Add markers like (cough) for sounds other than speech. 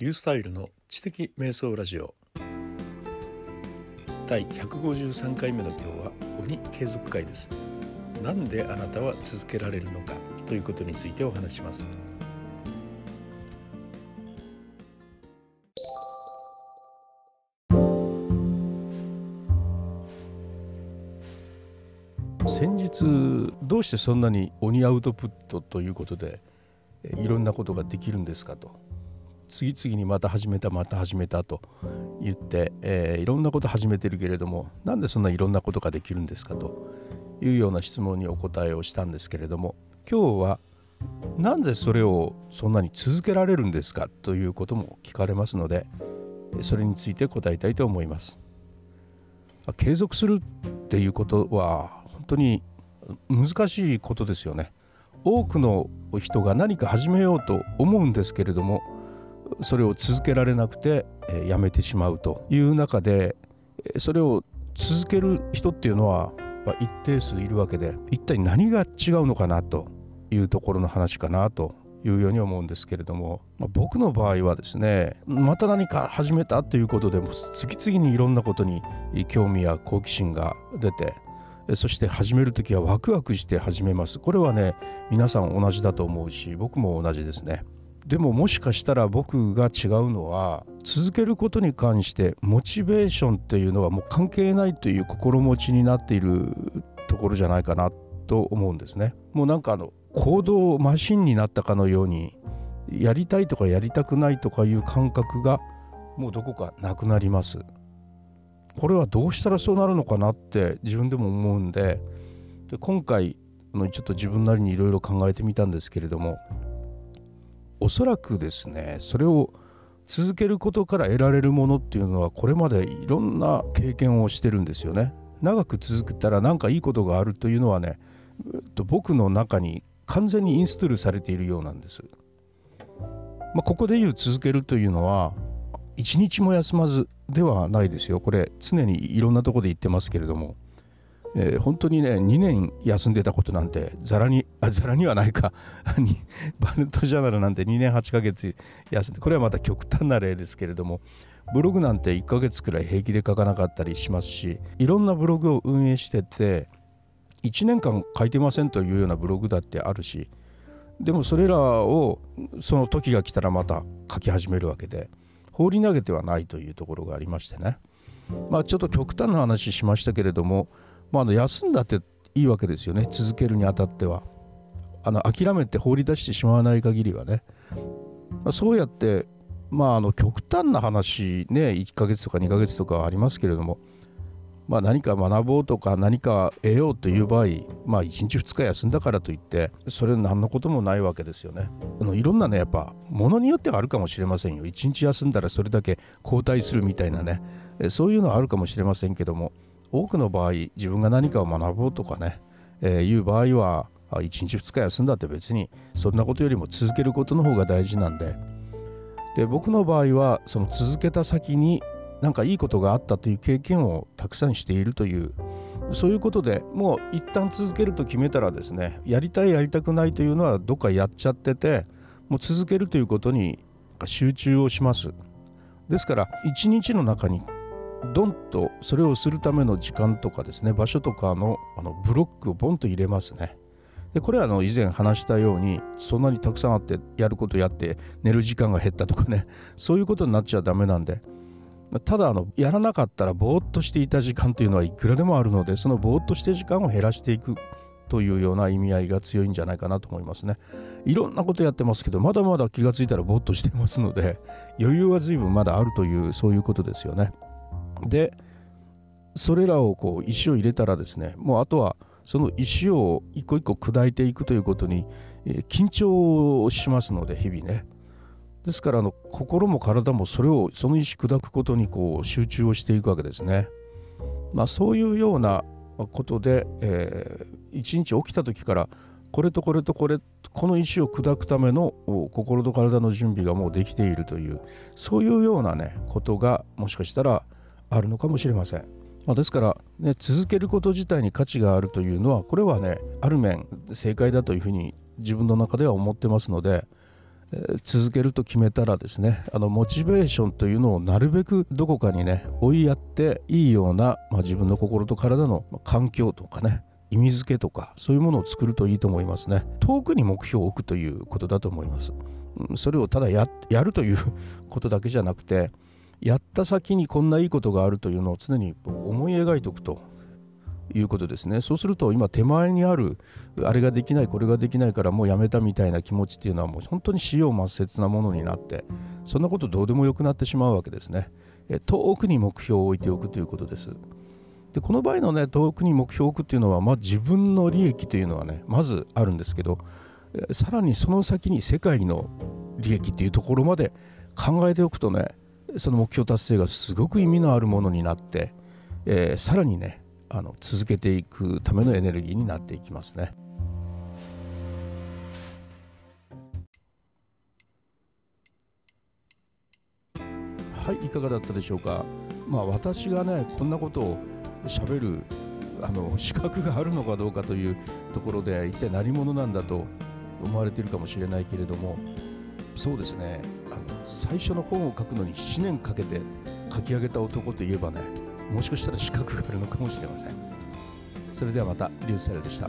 リュースタイルの知的瞑想ラジオ。第153回目の今日は鬼継続会です。なんであなたは続けられるのか？ということについてお話します。先日どうしてそんなに鬼アウトプットということでいろんなことができるんですかと。次々にまた始めたまた始めたと言って、えー、いろんなこと始めてるけれどもなんでそんないろんなことができるんですかというような質問にお答えをしたんですけれども今日はなぜそれをそんなに続けられるんですかということも聞かれますのでそれについて答えたいと思います。継続するっていうことは本当に難しいことですよね。多くの人が何か始めようと思うんですけれどもそれを続けられなくてやめてしまうという中でそれを続ける人っていうのは一定数いるわけで一体何が違うのかなというところの話かなというように思うんですけれども、ま、僕の場合はですねまた何か始めたということでも次々にいろんなことに興味や好奇心が出てそして始める時はワクワクして始めます。これはね皆さん同じだと思うし僕も同じですね。でももしかしたら僕が違うのは続けることに関してモチベーションっていうのはもう関係ないという心持ちになっているところじゃないかなと思うんですね。もうなんかあの行動マシンになったかのようにやりたいとかやりたくないとかいう感覚がもうどこかなくなります。これはどうしたらそうなるのかなって自分でも思うんでで今回ちょっと自分なりにいろいろ考えてみたんですけれどもおそらくですねそれを続けることから得られるものっていうのはこれまでいろんな経験をしてるんですよね。長く続けたら何かいいことがあるというのはね僕の中に完全にインストールされているようなんです、まあ、ここで言う続けるというのは一日も休まずではないですよ。これ常にいろんなとこで言ってますけれども。えー、本当にね2年休んでたことなんてざらにあざらにはないか。(laughs) バルトジャーナルなんて2年8ヶ月休んでこれはまた極端な例ですけれどもブログなんて1ヶ月くらい平気で書かなかったりしますしいろんなブログを運営してて1年間書いてませんというようなブログだってあるしでもそれらをその時が来たらまた書き始めるわけで放り投げてはないというところがありましてね。まあちょっと極端な話しましたけれどもまあ、あの休んだっていいわけですよね。続けるにあたっては。あの諦めて放り出してしまわない限りはね、まあ、そうやってまああの極端な話ね1ヶ月とか2ヶ月とかありますけれども。まあ、何か学ぼうとか何か得ようという場合、まあ、1日2日休んだからといってそれ何のこともないわけですよね。あのいろんなねやっぱものによってはあるかもしれませんよ。1日休んだらそれだけ後退するみたいなね。そういうのはあるかもしれませんけども。多くの場合自分が何かを学ぼうとかね、えー、いう場合は1日2日休んだって別にそんなことよりも続けることの方が大事なんで。で僕の場合はその続けた先に何かいいことがあったという経験をたくさんしているというそういうことでもう一旦続けると決めたらですねやりたいやりたくないというのはどっかやっちゃっててもう続けるということに集中をします。ですから一日の中にドンとそれをするための時間とかですね場所とかのあのブロックをボンと入れますね。でこれはあの以前話したようにそんなにたくさんあってやることやって寝る時間が減ったとかね (laughs) そういうことになっちゃダメなんでただあのやらなかったらぼーっとしていた時間というのはいくらでもあるのでそのぼーっとして時間を減らしていくというような意味合いが強いんじゃないかなと思いますね。いろんなことやってますけどまだまだ気がついたらぼーっとしてますので余裕は随分まだあるというそういうことですよね。でそれらをこう石を入れたらですねもうあとはその石を一個一個砕いていくということに、え、緊張しますので日々ねですからあの心も体もそれをその石砕くことにこう集中をしていくわけですね。まあ、そういうようなことで、えー、一日起きた時からこれとこれとこれこの石を砕くための心と体の準備がもうできているというそういうようなねことがもしかしたらあるのかもしれません。まあ、ですから、ね、続けること自体に価値があるというのはこれはねある面正解だというふうに自分の中では思ってますのでえ続けると決めたらですねあのモチベーションというのをなるべくどこかにね追いやっていいような、まあ、自分の心と体の環境とかね意味付けとかそういうものを作るといいと思いますね遠くに目標を置くということだと思いますそれをただやるということだけじゃなくてやった先にこんないいことがあるというのを常に思い描いておくということですね。そうすると今手前にあるあれができないこれができないからもうやめたみたいな気持ちっていうのはもう本当に死を抹殺なものになってそんなことどうでもよくなってしまうわけですね。遠くに目標を置いておくということです。でこの場合のね遠くに目標を置くっていうのは、まあ、自分の利益というのはねまずあるんですけどさらにその先に世界の利益っていうところまで考えておくとねその目標達成がすごく意味のあるものになって、えー、さらにねあの続けていくためのエネルギーになっていきますね。はい、いかがだったでしょうか？まあ私がね、こんなことをしゃべるあの資格があるのかどうかというところで一体何者なんだと思われているかもしれないけれどもそうですね最初の本を書くのに7年かけて書き上げた男といえばねもしかしたら資格があるのかもしれません。それではまたリュースセルでした。